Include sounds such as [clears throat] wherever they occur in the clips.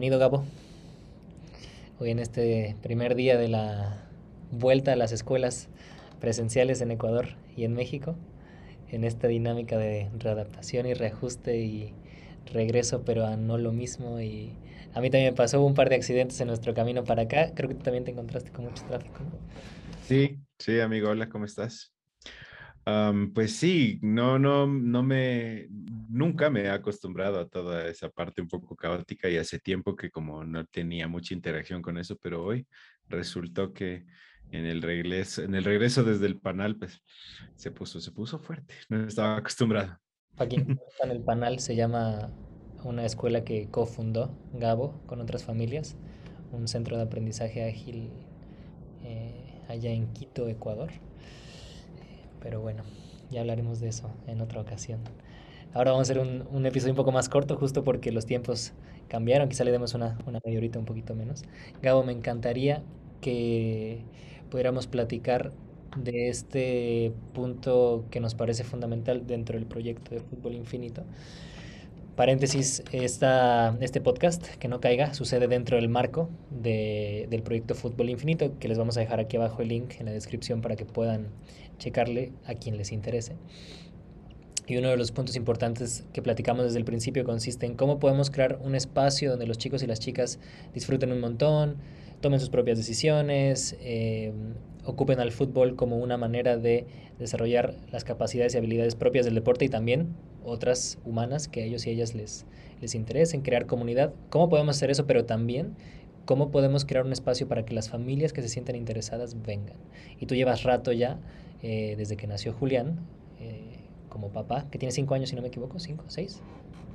Bienvenido, Gabo. Hoy en este primer día de la vuelta a las escuelas presenciales en Ecuador y en México, en esta dinámica de readaptación y reajuste y regreso, pero a no lo mismo. Y a mí también me pasó un par de accidentes en nuestro camino para acá. Creo que tú también te encontraste con mucho tráfico. Sí, sí, amigo. Hola, ¿cómo estás? Pues sí, no, no, no me, nunca me he acostumbrado a toda esa parte un poco caótica y hace tiempo que como no tenía mucha interacción con eso, pero hoy resultó que en el regreso, en el regreso desde el panal, pues se puso, se puso fuerte, no estaba acostumbrado. Aquí en [laughs] el panal se llama una escuela que cofundó Gabo con otras familias, un centro de aprendizaje ágil eh, allá en Quito, Ecuador. Pero bueno, ya hablaremos de eso en otra ocasión. Ahora vamos a hacer un, un episodio un poco más corto, justo porque los tiempos cambiaron. Quizá le demos una, una media horita, un poquito menos. Gabo, me encantaría que pudiéramos platicar de este punto que nos parece fundamental dentro del proyecto de Fútbol Infinito. Paréntesis, esta, este podcast, que no caiga, sucede dentro del marco de, del proyecto Fútbol Infinito, que les vamos a dejar aquí abajo el link en la descripción para que puedan checarle a quien les interese. Y uno de los puntos importantes que platicamos desde el principio consiste en cómo podemos crear un espacio donde los chicos y las chicas disfruten un montón, tomen sus propias decisiones, eh, ocupen al fútbol como una manera de desarrollar las capacidades y habilidades propias del deporte y también otras humanas que a ellos y ellas les, les interesen, crear comunidad. ¿Cómo podemos hacer eso? Pero también cómo podemos crear un espacio para que las familias que se sienten interesadas vengan. Y tú llevas rato ya eh, desde que nació Julián, eh, como papá, que tiene cinco años, si no me equivoco, cinco, seis.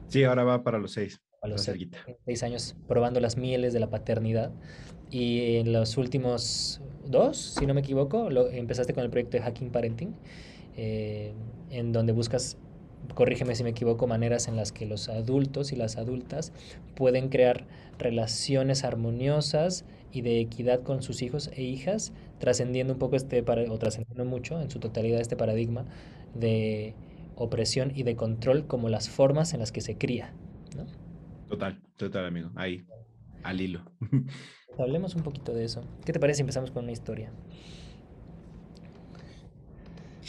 Sí, ahora va para los seis. Para los seis, años probando las mieles de la paternidad. Y en los últimos dos, si no me equivoco, lo, empezaste con el proyecto de Hacking Parenting, eh, en donde buscas corrígeme si me equivoco, maneras en las que los adultos y las adultas pueden crear relaciones armoniosas y de equidad con sus hijos e hijas, trascendiendo un poco este, o trascendiendo mucho en su totalidad este paradigma de opresión y de control como las formas en las que se cría. ¿no? Total, total, amigo. Ahí, al hilo. [laughs] Hablemos un poquito de eso. ¿Qué te parece si empezamos con una historia?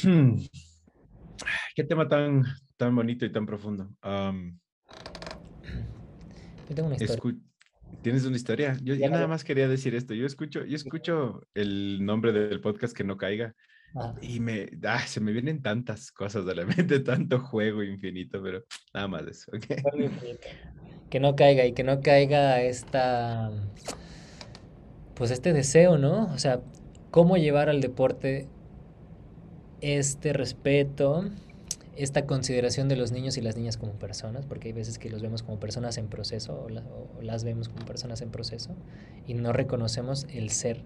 Hmm. Qué tema tan, tan bonito y tan profundo. Yo tengo una historia. ¿Tienes una historia? Yo, nada más quería decir esto. Yo escucho, yo escucho el nombre del podcast que no caiga ah. y me, ah, se me vienen tantas cosas de la [laughs] mente, tanto juego infinito, pero nada más eso. Que no caiga y que no caiga esta, pues este deseo, ¿no? O sea, cómo llevar al deporte este respeto, esta consideración de los niños y las niñas como personas, porque hay veces que los vemos como personas en proceso o, las vemos como personas en proceso y no reconocemos el ser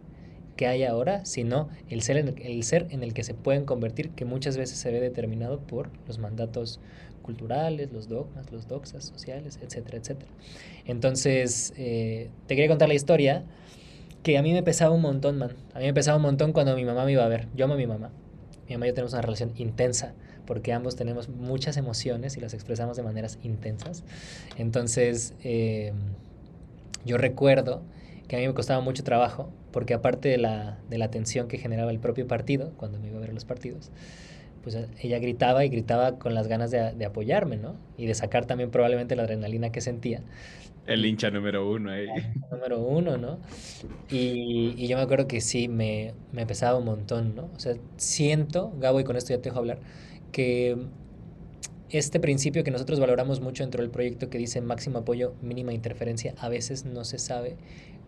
que hay ahora, sino el ser, el ser en el que se pueden convertir, que muchas veces se ve determinado por los mandatos culturales, los dogmas, los doxas sociales, etcétera, etcétera. Entonces, eh, te quería contar la historia que a mí me pesaba un montón, man. A mí me pesaba un montón cuando mi mamá me iba a ver. Yo amo a mi mamá. Mi mamá y yo tenemos una relación intensa porque ambos tenemos muchas emociones y las expresamos de maneras intensas. Entonces, eh, yo recuerdo que a mí me costaba mucho trabajo, porque aparte de la, de la tensión que generaba el propio partido, cuando me iba a ver los partidos, pues ella gritaba y gritaba con las ganas de, de, apoyarme, ¿no? Y de sacar también probablemente la adrenalina que sentía. El hincha número uno ahí. número uno, ¿no? Y, y, yo me acuerdo que sí, me, me pesaba un montón, ¿no? O sea, siento, Gabo, y con esto ya te dejo hablar, que este principio que nosotros valoramos mucho dentro del proyecto que dice máximo apoyo, mínima interferencia, a veces no se sabe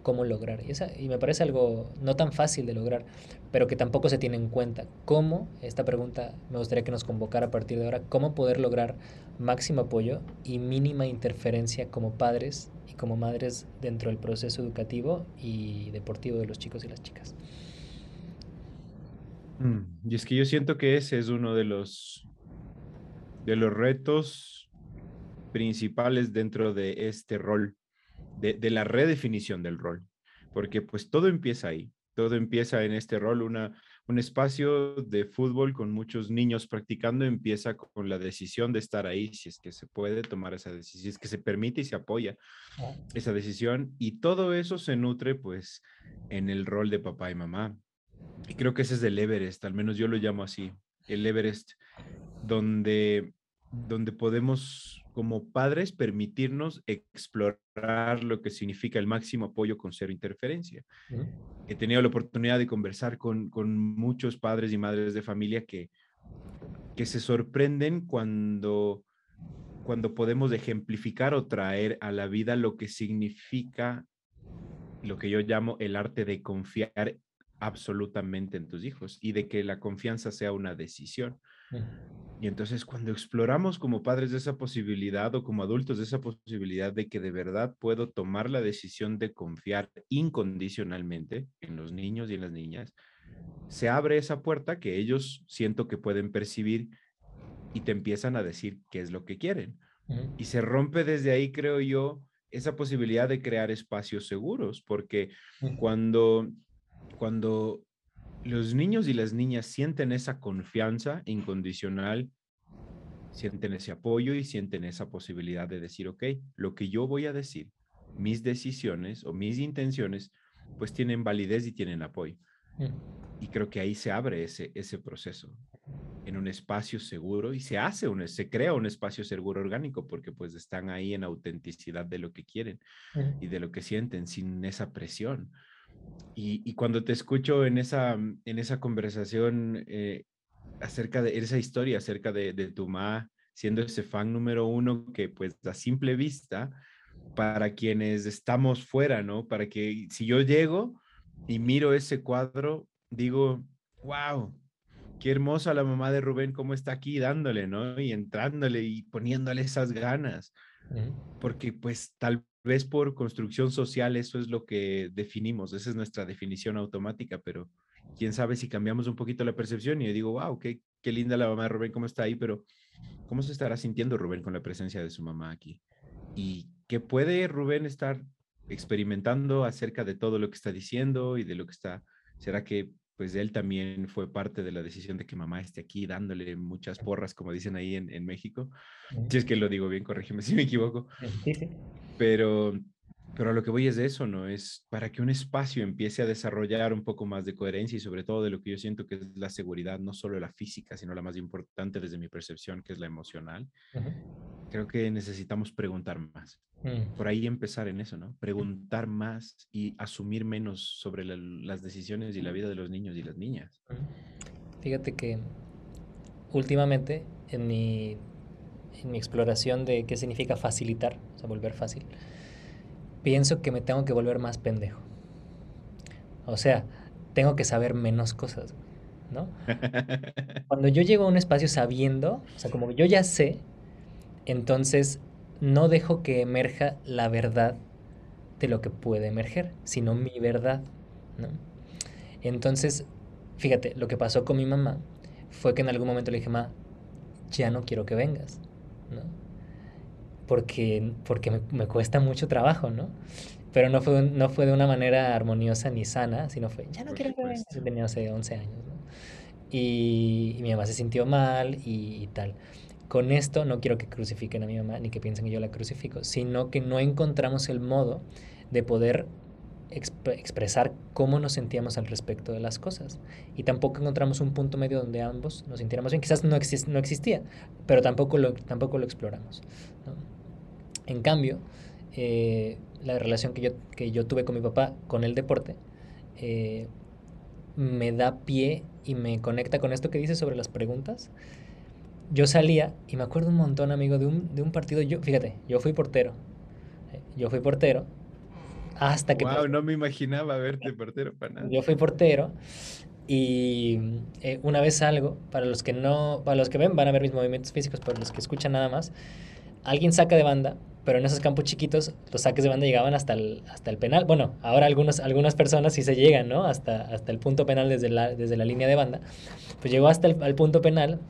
cómo lograr. Y, esa, y me parece algo no tan fácil de lograr, pero que tampoco se tiene en cuenta. ¿Cómo, esta pregunta me gustaría que nos convocara a partir de ahora, cómo poder lograr máximo apoyo y mínima interferencia como padres y como madres dentro del proceso educativo y deportivo de los chicos y las chicas? Mm, y es que yo siento que ese es uno de los, de los retos principales dentro de este rol, de, de la redefinición del rol, porque pues todo empieza ahí. todo empieza en este rol, una, un espacio de fútbol con muchos niños practicando empieza con la decisión de estar ahí, si es que se puede tomar esa decisión, si es que se permite y se apoya esa decisión. Y todo eso se nutre pues en el rol de papá y mamá. Y creo que ese es el Everest, al menos yo lo llamo así, el Everest, donde, donde podemos como padres permitirnos explorar lo que significa el máximo apoyo con cero interferencia. He tenido la oportunidad de conversar con, con, muchos padres y madres de familia que, que se sorprenden cuando, cuando podemos ejemplificar o traer a la vida lo que significa lo que yo llamo el arte de confiar absolutamente en tus hijos y de que la confianza sea una decisión. Y entonces cuando exploramos como padres de esa posibilidad o como adultos de esa posibilidad de que de verdad puedo tomar la decisión de confiar incondicionalmente en los niños y en las niñas, se abre esa puerta que ellos siento que pueden percibir y te empiezan a decir qué es lo que quieren. Y se rompe desde ahí, creo yo, esa posibilidad de crear espacios seguros, porque cuando, cuando los niños y las niñas sienten esa confianza incondicional, sienten ese apoyo y sienten esa posibilidad de decir, ok, lo que yo voy a decir, mis decisiones o mis intenciones, pues tienen validez y tienen apoyo. Mm. Y creo que ahí se abre ese, ese proceso en un espacio seguro y se hace, un, se crea un espacio seguro orgánico porque pues están ahí en autenticidad de lo que quieren y de lo que sienten sin esa presión. Y, cuando te escucho en esa, en esa conversación eh, acerca de esa historia, acerca de, tu mamá siendo ese fan número uno que pues a simple vista, para quienes estamos fuera, ¿no? Para que si yo llego y miro ese cuadro, digo, wow, qué hermosa la mamá de Rubén, cómo está aquí dándole, ¿no? Y entrándole y poniéndole esas ganas. Porque pues tal vez por construcción social eso es lo que definimos, esa es nuestra definición automática, pero quién sabe si cambiamos un poquito la percepción y yo digo, wow, qué, qué linda la mamá de Rubén, cómo está ahí, pero ¿cómo se estará sintiendo Rubén con la presencia de su mamá aquí? Y qué puede Rubén estar experimentando acerca de todo lo que está diciendo y de lo que está, ¿será que pues él también fue parte de la decisión de que mamá esté aquí dándole muchas porras, como dicen ahí en, en México. Si es que lo digo bien, corrígeme si me equivoco. Pero, pero a lo que voy es de eso, ¿no? Es para que un espacio empiece a desarrollar un poco más de coherencia y sobre todo de lo que yo siento que es la seguridad, no solo la física, sino la más importante desde mi percepción, que es la emocional. Creo que necesitamos preguntar más. Mm. Por ahí empezar en eso, ¿no? Preguntar más y asumir menos sobre las decisiones y la vida de los niños y las niñas. Fíjate que últimamente en mi, en mi exploración de qué significa facilitar, o sea, volver fácil, pienso que me tengo que volver más pendejo. O sea, tengo que saber menos cosas, ¿no? [laughs] Cuando yo llego a un espacio sabiendo, o sea, como yo ya sé, entonces no dejo que emerja la verdad de lo que puede emerger, sino mi verdad, ¿no? Entonces, fíjate, lo que pasó con mi mamá fue que en algún momento le dije, mamá, ya no quiero que vengas, ¿no? Porque, porque me, cuesta mucho trabajo, ¿no? Pero no fue, no fue de una manera armoniosa ni sana, sino fue, ya no quiero que vengas. Tenía, 11 años, ¿no? Y, mi mamá se sintió mal y tal. Con esto no quiero que crucifiquen a mi mamá ni que piensen que yo la crucifico, sino que no encontramos el modo de poder expresar cómo nos sentíamos al respecto de las cosas. Y tampoco encontramos un punto medio donde ambos nos sintiéramos bien. Quizás no, existía, pero tampoco lo, tampoco lo exploramos. En cambio, eh, la relación que yo, que yo tuve con mi papá con el deporte eh, me da pie y me conecta con esto que dice sobre las preguntas yo salía y me acuerdo un montón, amigo, de un, de un partido. Yo, fíjate, yo fui portero. Eh, yo fui portero. Hasta que. Wow, no me imaginaba verte portero para nada. Yo fui portero. Y eh, una vez salgo, para los que no, para los que ven, van a ver mis movimientos físicos, para los que escuchan nada más. Alguien saca de banda, pero en esos campos chiquitos, los saques de banda llegaban hasta el, hasta el penal. Bueno, ahora algunos, algunas personas sí se llegan, ¿no? Hasta, hasta el punto penal desde la, desde la línea de banda. Pues llegó hasta el punto penal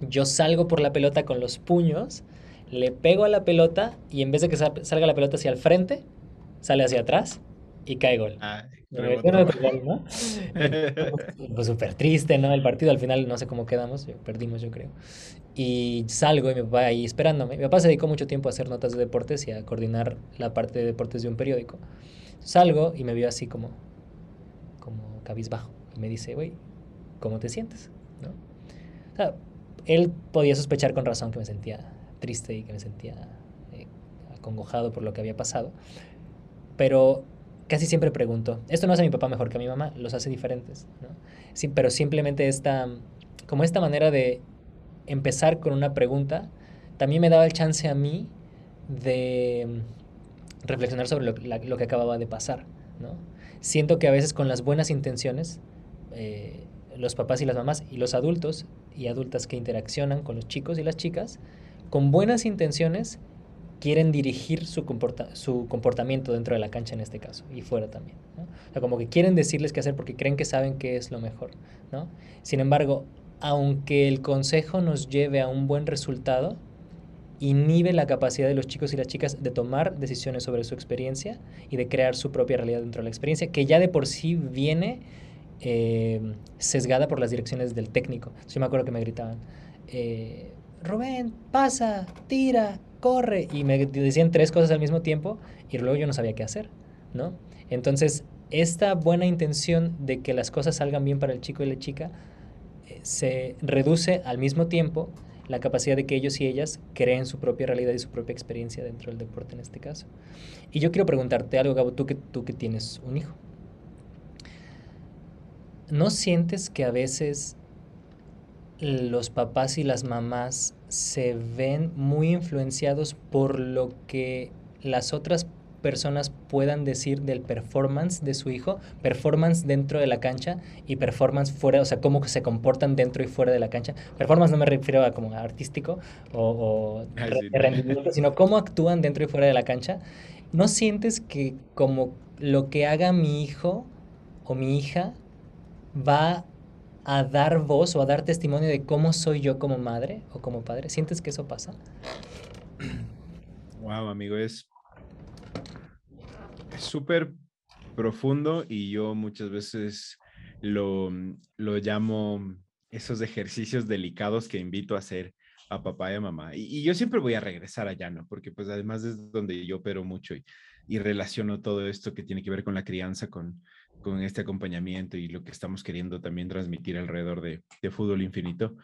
yo salgo por la pelota con los puños, le pego a la pelota y en vez de que salga la pelota hacia el frente, sale hacia atrás y cae gol. ¿no? [laughs] pues súper triste, ¿no? El partido al final no sé cómo quedamos, perdimos yo creo. Y salgo y mi papá ahí esperándome. Mi papá se dedicó mucho tiempo a hacer notas de deportes y a coordinar la parte de deportes de un periódico. Salgo y me vio así como, como cabizbajo. Y me dice, güey, ¿cómo te sientes? ¿No? O sea, él podía sospechar con razón que me sentía triste y que me sentía eh, acongojado por lo que había pasado. Pero casi siempre pregunto, esto no hace a mi papá mejor que a mi mamá, los hace diferentes, ¿no? Sí, pero simplemente esta, como esta manera de empezar con una pregunta, también me daba el chance a mí de reflexionar sobre lo, que acababa de pasar, ¿no? Siento que a veces con las buenas intenciones, eh, los papás y las mamás y los adultos y adultas que interaccionan con los chicos y las chicas, con buenas intenciones quieren dirigir su, comporta su comportamiento dentro de la cancha en este caso y fuera también. O sea, como que quieren decirles qué hacer porque creen que saben qué es lo mejor. ¿no? Sin embargo, aunque el consejo nos lleve a un buen resultado, inhibe la capacidad de los chicos y las chicas de tomar decisiones sobre su experiencia y de crear su propia realidad dentro de la experiencia, que ya de por sí viene eh, sesgada por las direcciones del técnico. Yo me acuerdo que me gritaban, eh, Rubén, pasa, tira, corre. Y me decían tres cosas al mismo tiempo y luego yo no sabía qué hacer, ¿no? Entonces, esta buena intención de que las cosas salgan bien para el chico y la chica eh, se reduce al mismo tiempo la capacidad de que ellos y ellas creen su propia realidad y su propia experiencia dentro del deporte en este caso. Y yo quiero preguntarte algo, Gabo, tú que, tú que tienes un hijo. ¿No sientes que a veces los papás y las mamás se ven muy influenciados por lo que las otras personas puedan decir del performance de su hijo, performance dentro de la cancha y performance fuera, o sea, cómo se comportan dentro y fuera de la cancha. Performance no me refiero a como artístico o, rendimiento, sino cómo actúan dentro y fuera de la cancha. ¿No sientes que como lo que haga mi hijo o mi hija va a dar voz o a dar testimonio de cómo soy yo como madre o como padre? ¿Sientes que eso pasa? [clears throat] Wow, amigo, es súper profundo y yo muchas veces lo, lo llamo esos ejercicios delicados que invito a hacer a papá y a mamá. Y, yo siempre voy a regresar allá, ¿no? Porque pues además es donde yo opero mucho y, y relaciono todo esto que tiene que ver con la crianza, con, con este acompañamiento y lo que estamos queriendo también transmitir alrededor de, de Fútbol Infinito.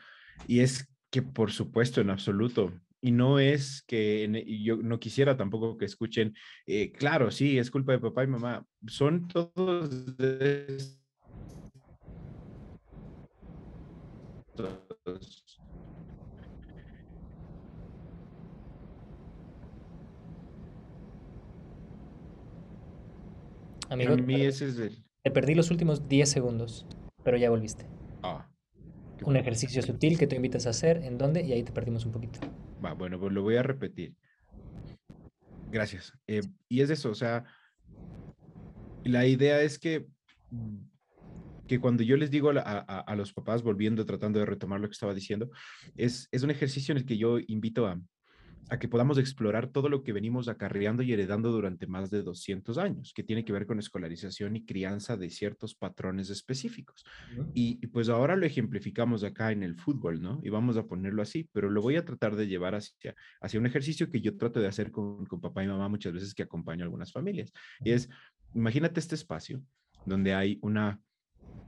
Y es que, por supuesto, en absoluto, y no es que yo no quisiera tampoco que escuchen, eh, claro, sí, es culpa de papá y mamá, son todos de Amigo, te perdí los últimos 10 segundos, pero ya volviste. Ah. Un ejercicio sutil que te invitas a hacer, ¿en dónde? Y ahí te perdimos un poquito. Va, bueno, pues lo voy a repetir. Gracias. Eh, y es eso, o sea, la idea es que, que cuando yo les digo a, a, los papás, volviendo, tratando de retomar lo que estaba diciendo, es, es un ejercicio en el que yo invito a, a que podamos explorar todo lo que venimos acarreando y heredando durante más de 200 años, que tiene que ver con escolarización y crianza de ciertos patrones específicos. y, pues ahora lo ejemplificamos acá en el fútbol, ¿no? Y vamos a ponerlo así, pero lo voy a tratar de llevar hacia, hacia un ejercicio que yo trato de hacer con, con papá y mamá muchas veces que acompaño a algunas familias. Y es, imagínate este espacio donde hay una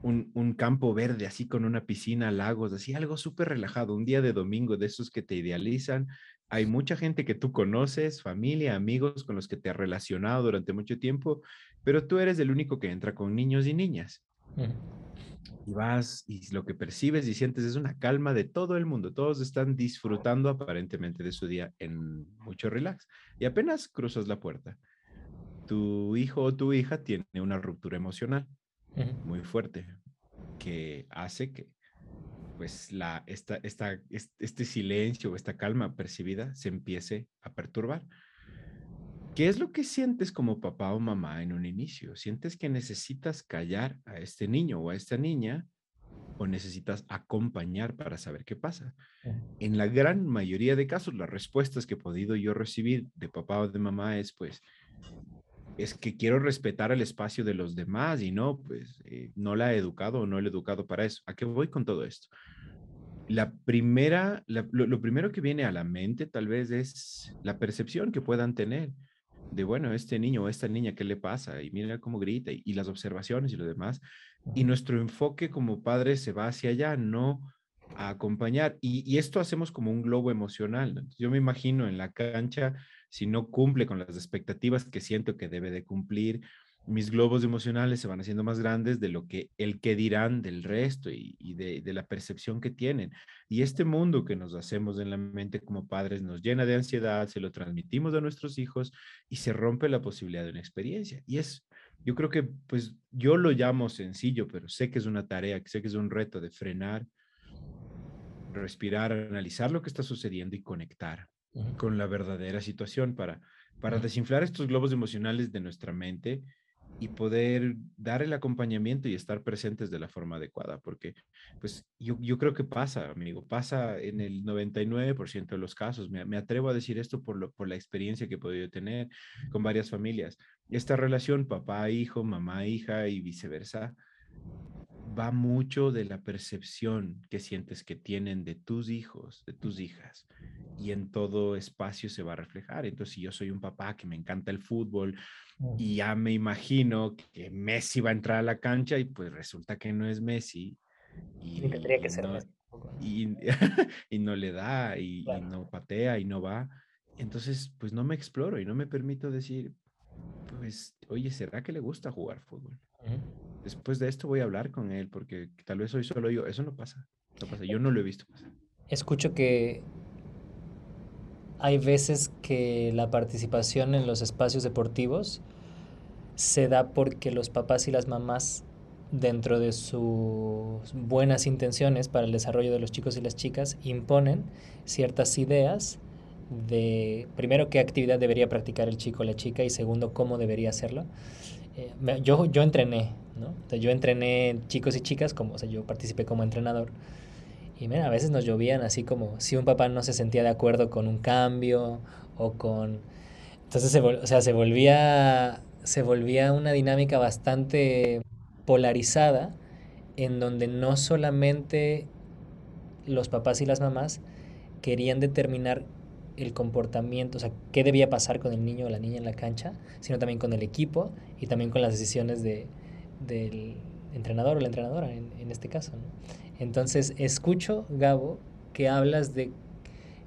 un, un, campo verde, así con una piscina, lagos, así algo súper relajado, un día de domingo de esos que te idealizan, hay mucha gente que tú conoces, familia, amigos con los que te has relacionado durante mucho tiempo, pero tú eres el único que entra con niños y niñas. Y vas y lo que percibes y sientes es una calma de todo el mundo. Todos están disfrutando aparentemente de su día en mucho relax. Y apenas cruzas la puerta, tu hijo o tu hija tiene una ruptura emocional muy fuerte que hace que pues la, esta, esta, este silencio o esta calma percibida se empiece a perturbar. ¿Qué es lo que sientes como papá o mamá en un inicio? ¿Sientes que necesitas callar a este niño o a esta niña o necesitas acompañar para saber qué pasa? En la gran mayoría de casos, las respuestas que he podido yo recibir de papá o de mamá es pues, es que quiero respetar el espacio de los demás y no, pues eh, no la he educado o no le he educado para eso. ¿A qué voy con todo esto? La primera, lo, primero que viene a la mente tal vez es la percepción que puedan tener de, bueno, este niño o esta niña, ¿qué le pasa? Y mira cómo grita y, y las observaciones y lo demás. Y nuestro enfoque como padres se va hacia allá, no a acompañar. Y, esto hacemos como un globo emocional. Yo me imagino en la cancha, si no cumple con las expectativas que siento que debe de cumplir, mis globos emocionales se van haciendo más grandes de lo que el que dirán del resto y, de, de, la percepción que tienen. Y este mundo que nos hacemos en la mente como padres nos llena de ansiedad, se lo transmitimos a nuestros hijos y se rompe la posibilidad de una experiencia. Y es, yo creo que, pues, yo lo llamo sencillo, pero sé que es una tarea, sé que es un reto de frenar, respirar, analizar lo que está sucediendo y conectar con la verdadera situación para, para desinflar estos globos emocionales de nuestra mente y poder dar el acompañamiento y estar presentes de la forma adecuada, porque pues yo, yo creo que pasa, amigo, pasa en el 99% de los casos. Me, me, atrevo a decir esto por, lo, por la experiencia que he podido tener con varias familias. Esta relación papá-hijo, mamá-hija y viceversa, va mucho de la percepción que sientes que tienen de tus hijos, de tus hijas, y en todo espacio se va a reflejar. Entonces, si yo soy un papá que me encanta el fútbol y ya me imagino que Messi va a entrar a la cancha y pues resulta que no es Messi. Y, tendría que ser no, y, [laughs] y, no le da y, no patea y no va. Entonces, pues no me exploro y no me permito decir, pues, oye, ¿será que le gusta jugar fútbol? Después de esto voy a hablar con él porque tal vez soy solo yo. Eso no pasa. No pasa. Yo no lo he visto pasar. Escucho que hay veces que la participación en los espacios deportivos se da porque los papás y las mamás, dentro de sus buenas intenciones para el desarrollo de los chicos y las chicas, imponen ciertas ideas de, primero, qué actividad debería practicar el chico o la chica y segundo, cómo debería hacerlo. Eh, yo, yo entrené, ¿no? yo entrené chicos y chicas, como, o sea, yo participé como entrenador. Y mira, a veces nos llovían así como si un papá no se sentía de acuerdo con un cambio o con... Entonces, se, o sea, se volvía, se volvía una dinámica bastante polarizada en donde no solamente los papás y las mamás querían determinar el comportamiento, o sea, qué debía pasar con el niño o la niña en la cancha, sino también con el equipo y también con las decisiones de, del entrenador o la entrenadora en, en este caso. Entonces, escucho, Gabo, que hablas de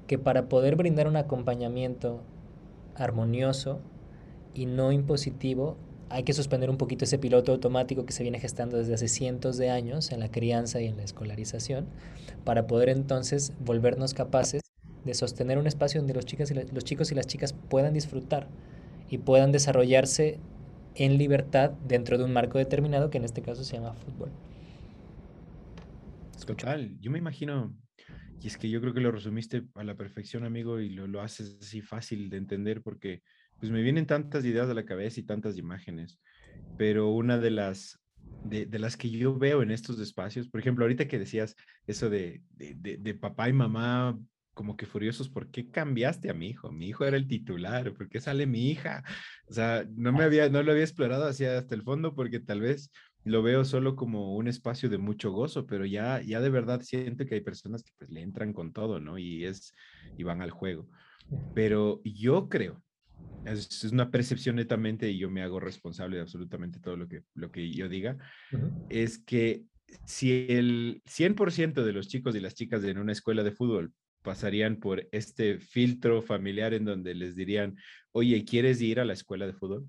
que para poder brindar un acompañamiento armonioso y no impositivo, hay que suspender un poquito ese piloto automático que se viene gestando desde hace cientos de años en la crianza y en la escolarización, para poder entonces volvernos capaces de sostener un espacio donde los, chicas y los chicos y las chicas puedan disfrutar y puedan desarrollarse en libertad dentro de un marco determinado que en este caso se llama fútbol. Total, yo me imagino, y es que yo creo que lo resumiste a la perfección, amigo, y lo, lo haces así fácil de entender porque pues me vienen tantas ideas a la cabeza y tantas imágenes, pero una de las, de, de, las que yo veo en estos espacios, por ejemplo, ahorita que decías eso de, de, de papá y mamá como que furiosos, ¿por qué cambiaste a mi hijo? Mi hijo era el titular, ¿por qué sale mi hija? O sea, no me había, no lo había explorado hacia hasta el fondo porque tal vez lo veo solo como un espacio de mucho gozo, pero ya, ya de verdad siento que hay personas que pues le entran con todo, ¿no? Y es, y van al juego. Pero yo creo, es, una percepción netamente y yo me hago responsable de absolutamente todo lo que, lo que yo diga, es que si el 100% de los chicos y las chicas en una escuela de fútbol pasarían por este filtro familiar en donde les dirían, oye, ¿quieres ir a la escuela de fútbol?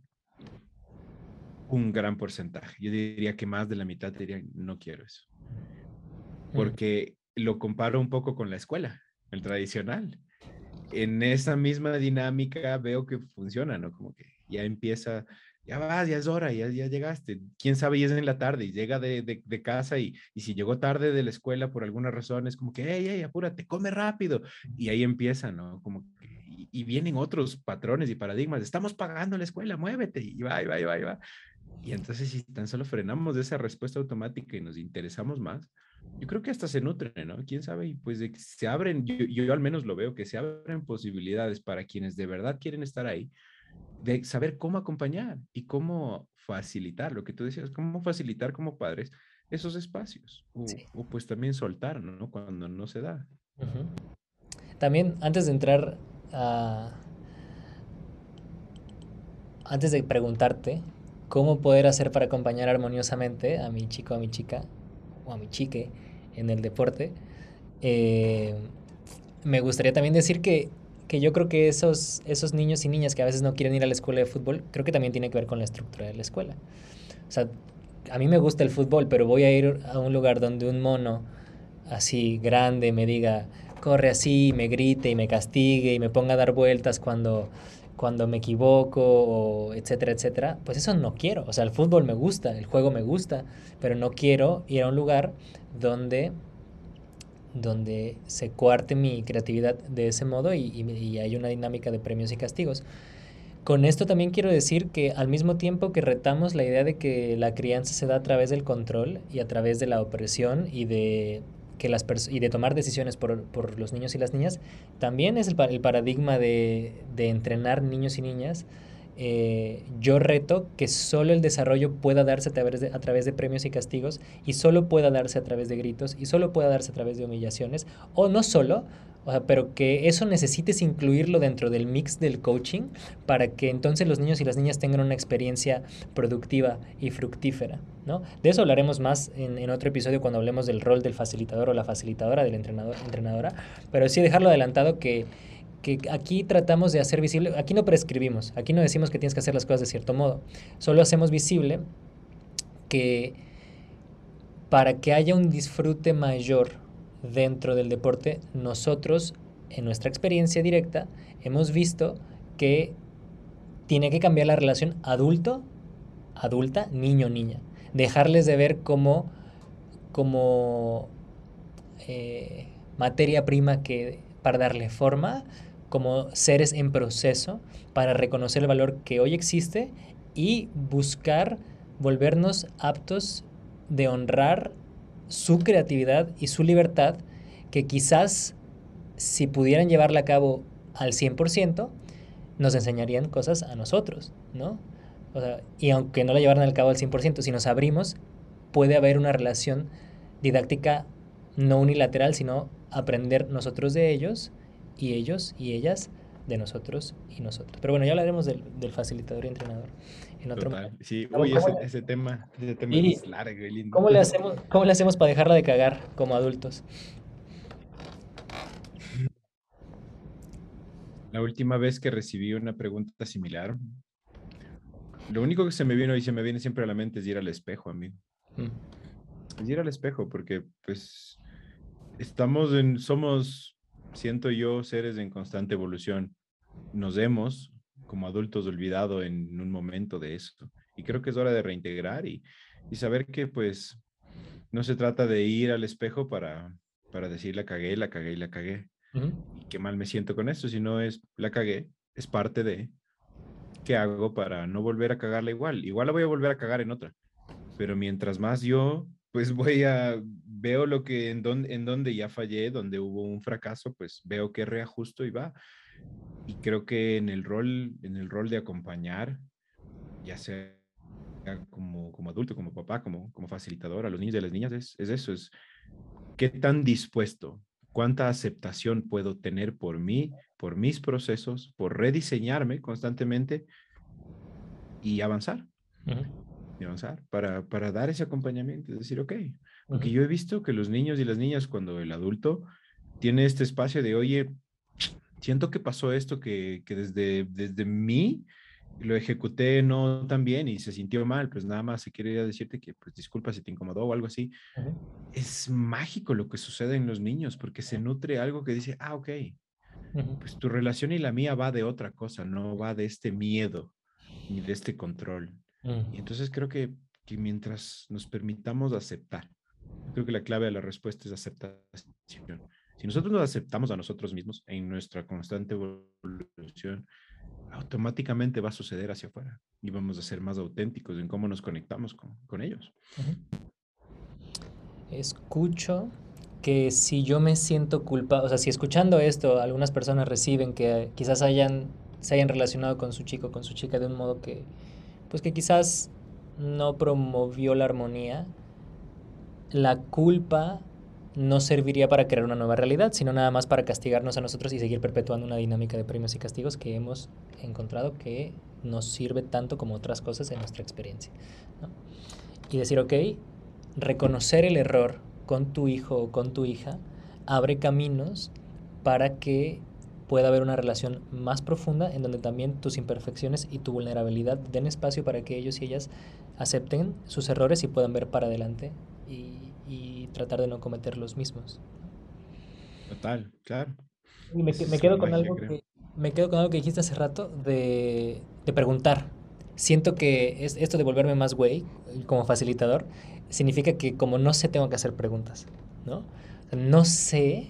Un gran porcentaje. Yo diría que más de la mitad dirían, no quiero eso. Mm. Porque lo comparo un poco con la escuela, el tradicional. En esa misma dinámica veo que funciona, ¿no? Como que ya empieza ya vas, ya es hora, ya, ya llegaste. Quién sabe, y es en la tarde y llega de, de, casa y, y, si llegó tarde de la escuela por alguna razón, es como que, hey, hey, apúrate, come rápido. Y ahí empieza, ¿no? Como y, y, vienen otros patrones y paradigmas. Estamos pagando la escuela, muévete y va, y va, y va, y va. Y entonces, si tan solo frenamos de esa respuesta automática y nos interesamos más, yo creo que hasta se nutre, ¿no? Quién sabe, y pues de que se abren, yo, yo al menos lo veo, que se abren posibilidades para quienes de verdad quieren estar ahí de saber cómo acompañar y cómo facilitar, lo que tú decías, cómo facilitar como padres esos espacios o, pues también soltar, ¿no? Cuando no se da. También antes de entrar a... Antes de preguntarte cómo poder hacer para acompañar armoniosamente a mi chico, a mi chica o a mi chique en el deporte, eh, me gustaría también decir que, que, yo creo que esos, esos niños y niñas que a veces no quieren ir a la escuela de fútbol, creo que también tiene que ver con la estructura de la escuela. O sea, a mí me gusta el fútbol, pero voy a ir a un lugar donde un mono así grande me diga, corre así, me grite y me castigue y me ponga a dar vueltas cuando, cuando me equivoco, o etcétera, etcétera, pues eso no quiero. O sea, el fútbol me gusta, el juego me gusta, pero no quiero ir a un lugar donde donde se coarte mi creatividad de ese modo y, y, hay una dinámica de premios y castigos. Con esto también quiero decir que al mismo tiempo que retamos la idea de que la crianza se da a través del control y a través de la opresión y de, que las y de tomar decisiones por, por, los niños y las niñas, también es el, el paradigma de, de entrenar niños y niñas eh, yo reto que solo el desarrollo pueda darse a través, de, premios y castigos y solo pueda darse a través de gritos y solo pueda darse a través de humillaciones o no solo, pero que eso necesites incluirlo dentro del mix del coaching para que entonces los niños y las niñas tengan una experiencia productiva y fructífera. ¿no? De eso hablaremos más en, en otro episodio cuando hablemos del rol del facilitador o la facilitadora del entrenador, entrenadora, pero sí dejarlo adelantado que que aquí tratamos de hacer visible, aquí no prescribimos, aquí no decimos que tienes que hacer las cosas de cierto modo, solo hacemos visible que para que haya un disfrute mayor dentro del deporte, nosotros, en nuestra experiencia directa, hemos visto que tiene que cambiar la relación adulto, adulta, niño, niña. Dejarles de ver como, como eh, materia prima que para darle forma, como seres en proceso para reconocer el valor que hoy existe y buscar volvernos aptos de honrar su creatividad y su libertad que quizás si pudieran llevarla a cabo al 100%, nos enseñarían cosas a nosotros, ¿no? y aunque no la llevaran al cabo al 100%, si nos abrimos, puede haber una relación didáctica no unilateral, sino aprender nosotros de ellos y ellos y ellas de nosotros y nosotros. Pero bueno, ya hablaremos del, del facilitador y entrenador en otro momento. Sí, uy, ese, ese, tema, ese tema es largo y lindo. ¿cómo le, hacemos, ¿Cómo le hacemos para dejarla de cagar como adultos? La última vez que recibí una pregunta similar, lo único que se me vino y se me viene siempre a la mente es ir al espejo, a mí. Mm. Es ir al espejo, porque pues estamos en, somos siento yo seres en constante evolución. Nos hemos, como adultos, olvidado en un momento de eso. Y creo que es hora de reintegrar y, y saber que pues no se trata de ir al espejo para, para decir la cagué, la cagué y la cagué. Y qué mal me siento con esto, sino es la cagué, es parte de qué hago para no volver a cagarla igual. Igual la voy a volver a cagar en otra. Pero mientras más yo pues voy a, veo lo que en donde, en donde ya fallé, donde hubo un fracaso, pues veo que reajusto y va. Y creo que en el rol, en el rol de acompañar, ya sea como, como adulto, como papá, como, como facilitador a los niños y a las niñas, es, es eso, es qué tan dispuesto, cuánta aceptación puedo tener por mí, por mis procesos, por rediseñarme constantemente y avanzar avanzar, para, para dar ese acompañamiento, es decir, ok, porque yo he visto que los niños y las niñas, cuando el adulto tiene este espacio de, oye, siento que pasó esto, que, que desde, desde mí lo ejecuté no tan bien y se sintió mal, pues nada más se quiere decirte que, pues disculpa si te incomodó o algo así. Es mágico lo que sucede en los niños porque se nutre algo que dice, ah, ok, pues tu relación y la mía va de otra cosa, no va de este miedo ni de este control. Y entonces creo que, que, mientras nos permitamos aceptar, creo que la clave de la respuesta es aceptación. Si nosotros nos aceptamos a nosotros mismos en nuestra constante evolución, automáticamente va a suceder hacia afuera y vamos a ser más auténticos en cómo nos conectamos con, con ellos. Escucho que si yo me siento culpable, o sea, si escuchando esto algunas personas reciben que quizás hayan se hayan relacionado con su chico, con su chica de un modo que, pues que quizás no promovió la armonía, la culpa no serviría para crear una nueva realidad, sino nada más para castigarnos a nosotros y seguir perpetuando una dinámica de premios y castigos que hemos encontrado que nos sirve tanto como otras cosas en nuestra experiencia. Y decir, ok, reconocer el error con tu hijo o con tu hija abre caminos para que pueda haber una relación más profunda en donde también tus imperfecciones y tu vulnerabilidad den espacio para que ellos y ellas acepten sus errores y puedan ver para adelante y, tratar de no cometer los mismos. Total, claro. Y me, quedo con algo que, me quedo con algo que dijiste hace rato de, de preguntar. Siento que es, esto de volverme más güey como facilitador significa que como no sé tengo que hacer preguntas, ¿no? No sé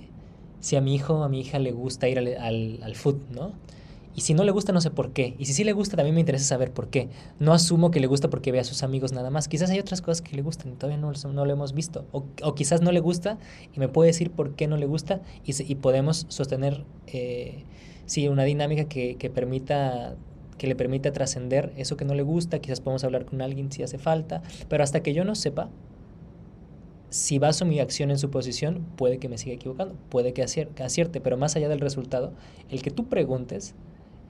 si a mi hijo o a mi hija le gusta ir al, al, al food, ¿no? Y si no le gusta, no sé por qué. Y si sí le gusta, también me interesa saber por qué. No asumo que le gusta porque ve a sus amigos nada más. Quizás hay otras cosas que le gustan y todavía no, lo hemos visto. O, o, quizás no le gusta y me puede decir por qué no le gusta y, podemos sostener, eh, una dinámica que, que, permita que le permita trascender eso que no le gusta. Quizás podemos hablar con alguien si hace falta. Pero hasta que yo no sepa, si baso mi acción en su posición, puede que me siga equivocando, puede que acierte, pero más allá del resultado, el que tú preguntes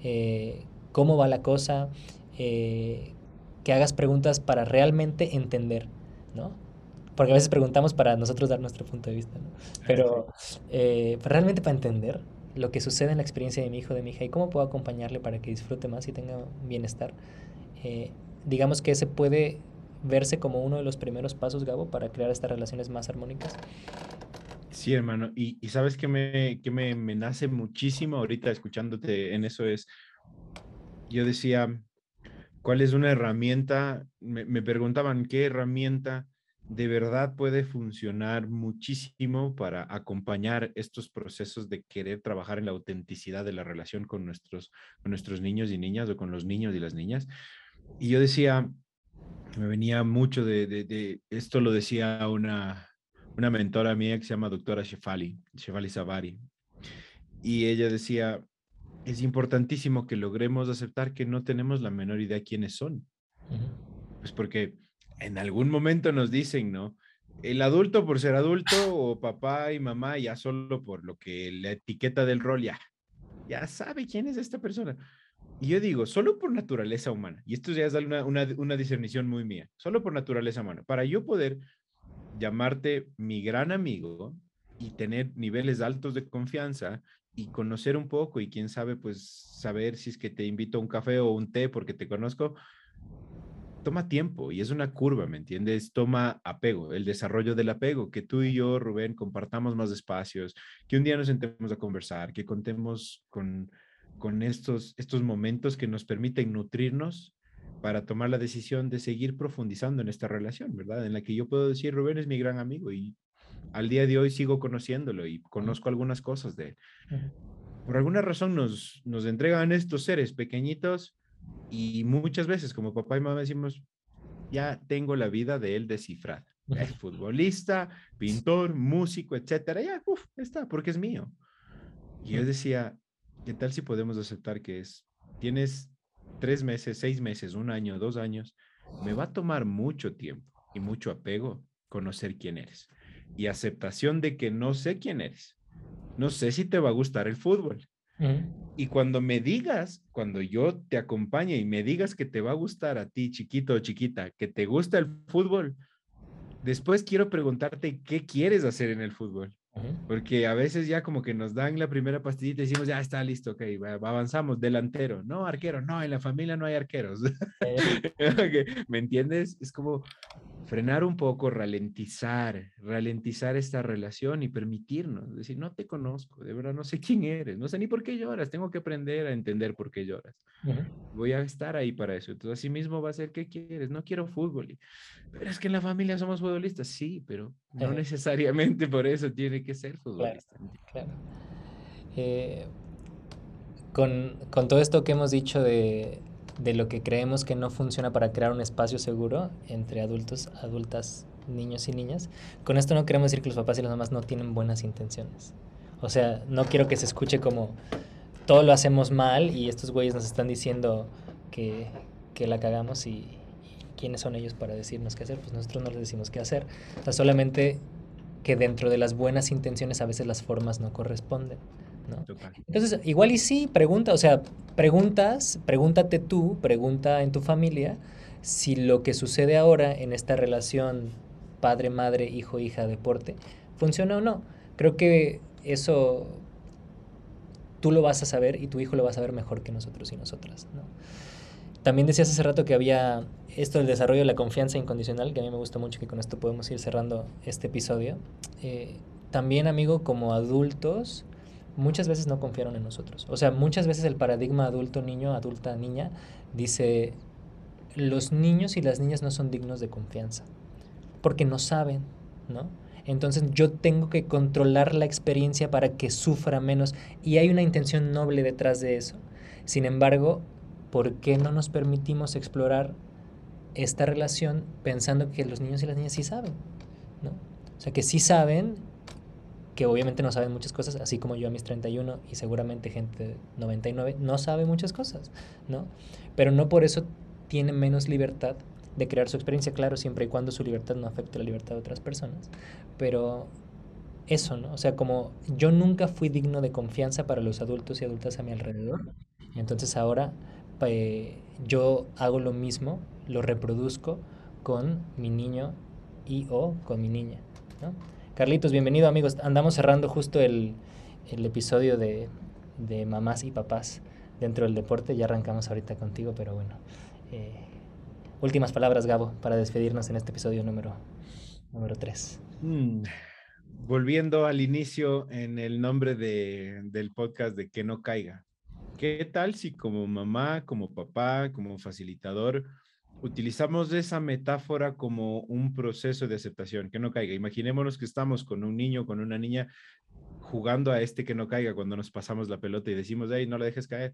eh, cómo va la cosa, eh, que hagas preguntas para realmente entender, ¿no? Porque a veces preguntamos para nosotros dar nuestro punto de vista, ¿no? Pero eh, realmente para entender lo que sucede en la experiencia de mi hijo, de mi hija, y cómo puedo acompañarle para que disfrute más y tenga bienestar. digamos que ese puede verse como uno de los primeros pasos, Gabo, para crear estas relaciones más armónicas? Sí, hermano. Y, sabes que, me, que me, me, nace muchísimo ahorita escuchándote en eso es, yo decía, ¿cuál es una herramienta? Me, me preguntaban, ¿qué herramienta de verdad puede funcionar muchísimo para acompañar estos procesos de querer trabajar en la autenticidad de la relación con nuestros, con nuestros niños y niñas o con los niños y las niñas? Y yo decía, me venía mucho de, de, esto lo decía una, una mentora mía que se llama doctora Shefali, Shefali Savari, y ella decía, es importantísimo que logremos aceptar que no tenemos la menor idea quiénes son. Pues porque en algún momento nos dicen, ¿no? El adulto por ser adulto o papá y mamá ya solo por lo que la etiqueta del rol ya, ya sabe quién es esta persona. Y yo digo, solo por naturaleza humana, y esto ya es una, una, una discernición muy mía, solo por naturaleza humana, para yo poder llamarte mi gran amigo y tener niveles altos de confianza y conocer un poco y quién sabe, pues saber si es que te invito a un café o un té porque te conozco, toma tiempo y es una curva, ¿me entiendes? Toma apego, el desarrollo del apego, que tú y yo, Rubén, compartamos más espacios, que un día nos sentemos a conversar, que contemos con con estos, estos momentos que nos permiten nutrirnos para tomar la decisión de seguir profundizando en esta relación, ¿verdad? En la que yo puedo decir, Rubén es mi gran amigo y al día de hoy sigo conociéndolo y conozco algunas cosas de él. Por alguna razón nos, nos entregan estos seres pequeñitos y muchas veces como papá y mamá decimos, ya tengo la vida de él descifrada. Es [laughs] futbolista, pintor, músico, etcétera. Ya, uf, está, porque es mío. Y yo decía, ¿Qué tal si podemos aceptar que es, tienes tres meses, seis meses, un año, dos años? Me va a tomar mucho tiempo y mucho apego conocer quién eres y aceptación de que no sé quién eres. No sé si te va a gustar el fútbol. Y cuando me digas, cuando yo te acompañe y me digas que te va a gustar a ti, chiquito o chiquita, que te gusta el fútbol, después quiero preguntarte qué quieres hacer en el fútbol. Porque a veces ya como que nos dan la primera pastillita y decimos, ya está listo, ok, avanzamos, delantero, no, arquero, no, en la familia no hay arqueros. [laughs] ¿Me entiendes? Es como, frenar un poco, ralentizar, ralentizar esta relación y permitirnos, decir, no te conozco, de verdad no sé quién eres, no sé ni por qué lloras, tengo que aprender a entender por qué lloras. Voy a estar ahí para eso. Entonces, así mismo va a ser, ¿qué quieres? No quiero fútbol. Pero es que en la familia somos futbolistas, sí, pero no necesariamente por eso tiene que ser futbolista. Claro, eh, con, con todo esto que hemos dicho de de lo que creemos que no funciona para crear un espacio seguro entre adultos, adultas, niños y niñas. Con esto no queremos decir que los papás y las mamás no tienen buenas intenciones. O sea, no quiero que se escuche como todo lo hacemos mal y estos güeyes nos están diciendo que, que la cagamos y, quiénes son ellos para decirnos qué hacer, pues nosotros no les decimos qué hacer. O sea, solamente que dentro de las buenas intenciones a veces las formas no corresponden. ¿No? Entonces, igual y sí, pregunta, o sea, preguntas, pregúntate tú, pregunta en tu familia si lo que sucede ahora en esta relación padre, madre, hijo, hija, deporte, funciona o no. Creo que eso tú lo vas a saber y tu hijo lo va a saber mejor que nosotros y nosotras. ¿no? También decías hace rato que había esto del desarrollo de la confianza incondicional, que a mí me gusta mucho, que con esto podemos ir cerrando este episodio. Eh, también, amigo, como adultos, muchas veces no confiaron en nosotros. O sea, muchas veces el paradigma adulto-niño, adulta-niña, dice, los niños y las niñas no son dignos de confianza, porque no saben, ¿no? Entonces yo tengo que controlar la experiencia para que sufra menos y hay una intención noble detrás de eso. Sin embargo, ¿por qué no nos permitimos explorar esta relación pensando que los niños y las niñas sí saben? ¿no? O sea, que sí saben, que obviamente no saben muchas cosas, así como yo a mis 31 y seguramente gente de 99 no sabe muchas cosas, ¿no? Pero no por eso tiene menos libertad de crear su experiencia, claro, siempre y cuando su libertad no afecte la libertad de otras personas. Pero eso, ¿no? O sea, como yo nunca fui digno de confianza para los adultos y adultas a mi alrededor, entonces ahora yo hago lo mismo, lo reproduzco con mi niño y o con mi niña. ¿no? Carlitos, bienvenido amigos. Andamos cerrando justo el, episodio de, de, mamás y papás dentro del deporte. Ya arrancamos ahorita contigo, pero bueno. Eh, últimas palabras, Gabo, para despedirnos en este episodio número, número 3. Mm, volviendo al inicio en el nombre de, del podcast de Que no caiga. ¿Qué tal si como mamá, como papá, como facilitador, utilizamos esa metáfora como un proceso de aceptación, que no caiga? Imaginémonos que estamos con un niño, con una niña, jugando a este que no caiga cuando nos pasamos la pelota y decimos, hey, no la dejes caer.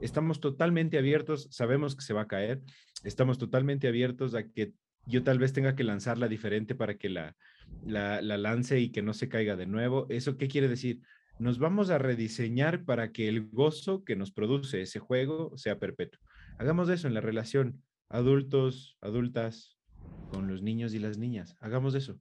Estamos totalmente abiertos, sabemos que se va a caer, estamos totalmente abiertos a que yo tal vez tenga que lanzarla diferente para que la, la, la lance y que no se caiga de nuevo. ¿Eso qué quiere decir? nos vamos a rediseñar para que el gozo que nos produce ese juego sea perpetuo. Hagamos eso en la relación adultos, adultas, con los niños y las niñas. Hagamos eso.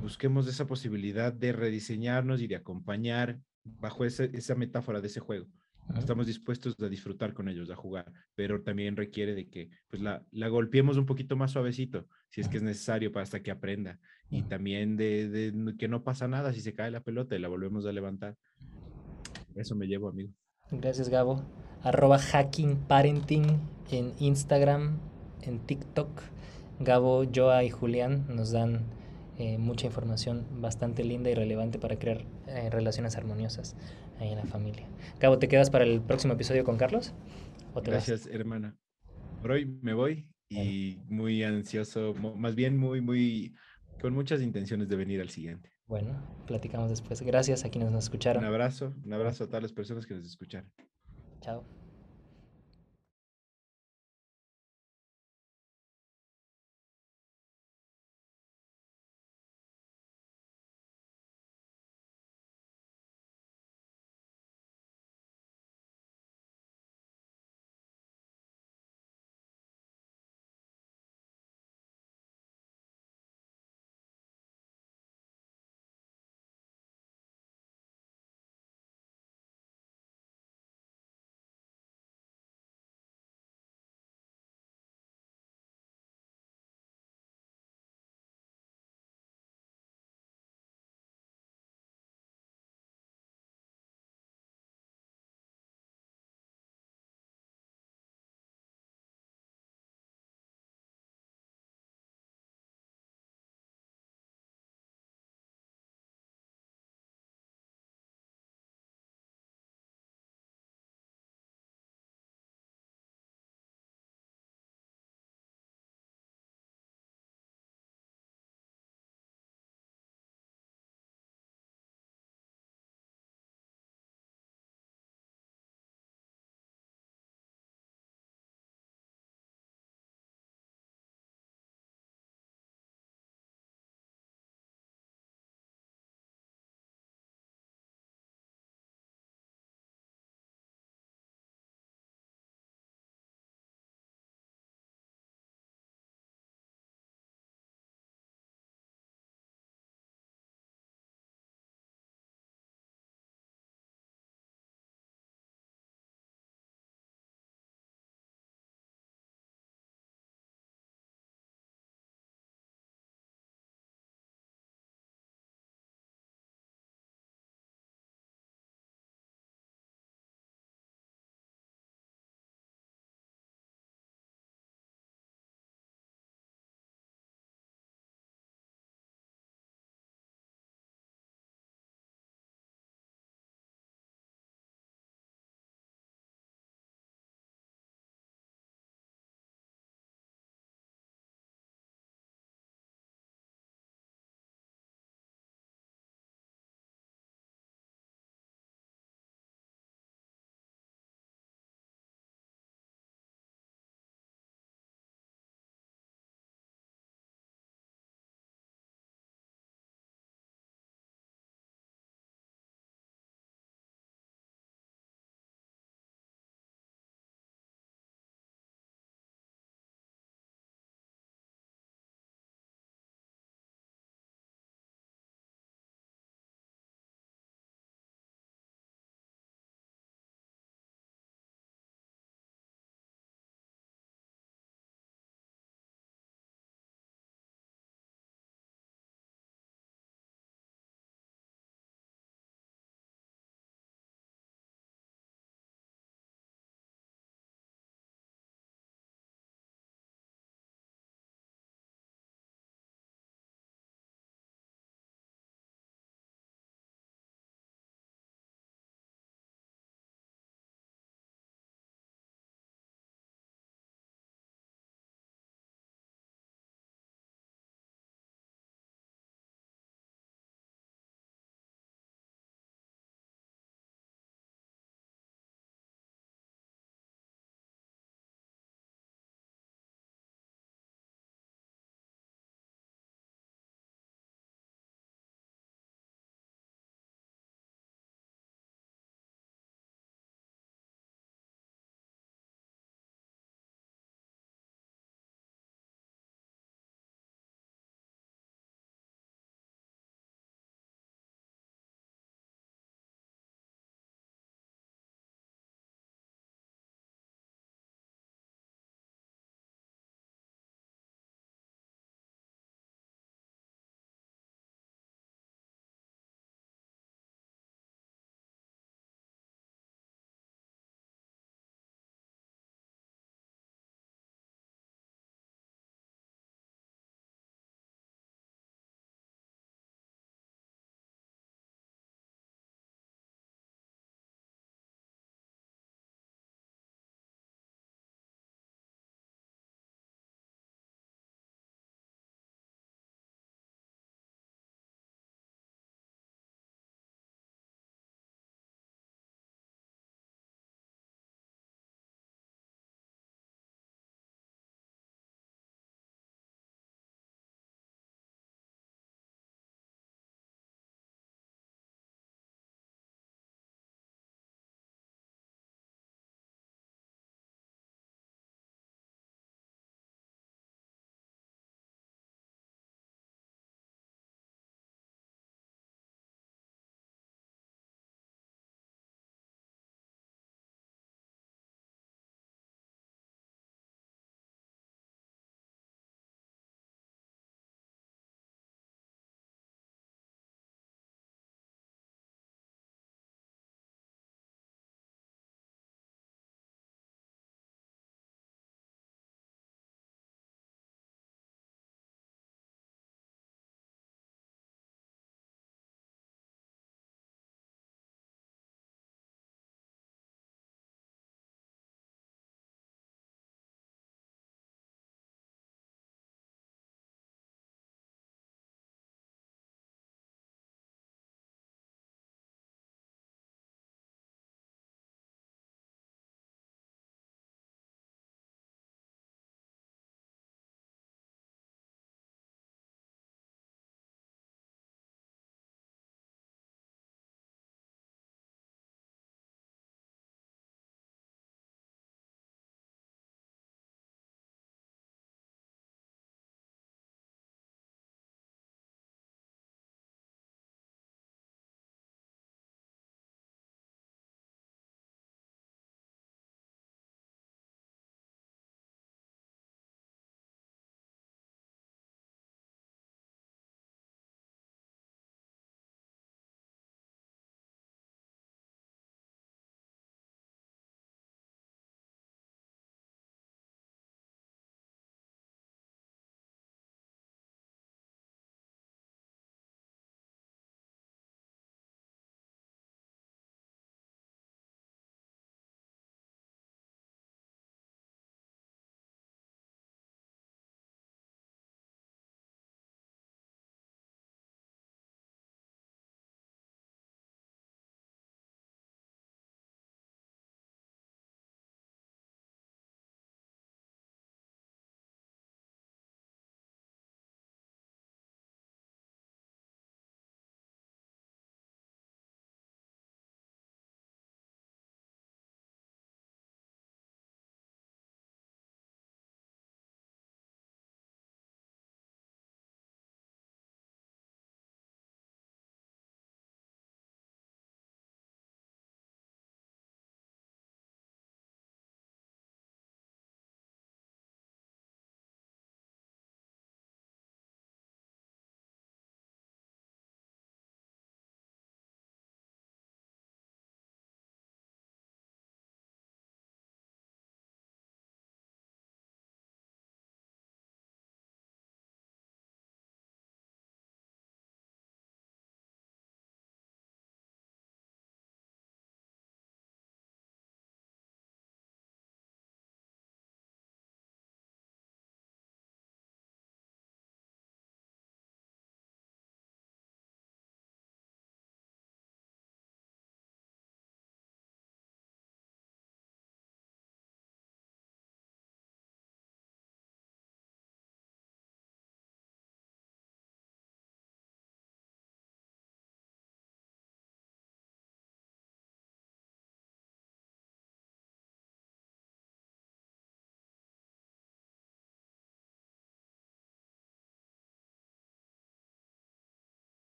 Busquemos esa posibilidad de rediseñarnos y de acompañar bajo esa, metáfora de ese juego. Estamos dispuestos a disfrutar con ellos, a jugar, pero también requiere de que pues la, la golpeemos un poquito más suavecito, si es que es necesario para hasta que aprenda. Y también de, de, que no pasa nada si se cae la pelota y la volvemos a levantar. Eso me llevo, amigo. Gracias, Gabo. Arroba hacking parenting en Instagram, en TikTok. Gabo, Joa y Julián nos dan eh, mucha información bastante linda y relevante para crear eh, relaciones armoniosas ahí en la familia. Gabo, ¿te quedas para el próximo episodio con Carlos? Gracias, hermana. Por hoy me voy y muy ansioso, más bien muy, muy, con muchas intenciones de venir al siguiente. Bueno, platicamos después. Gracias a quienes nos escucharon. Un abrazo, un abrazo a todas las personas que nos escucharon. Chao.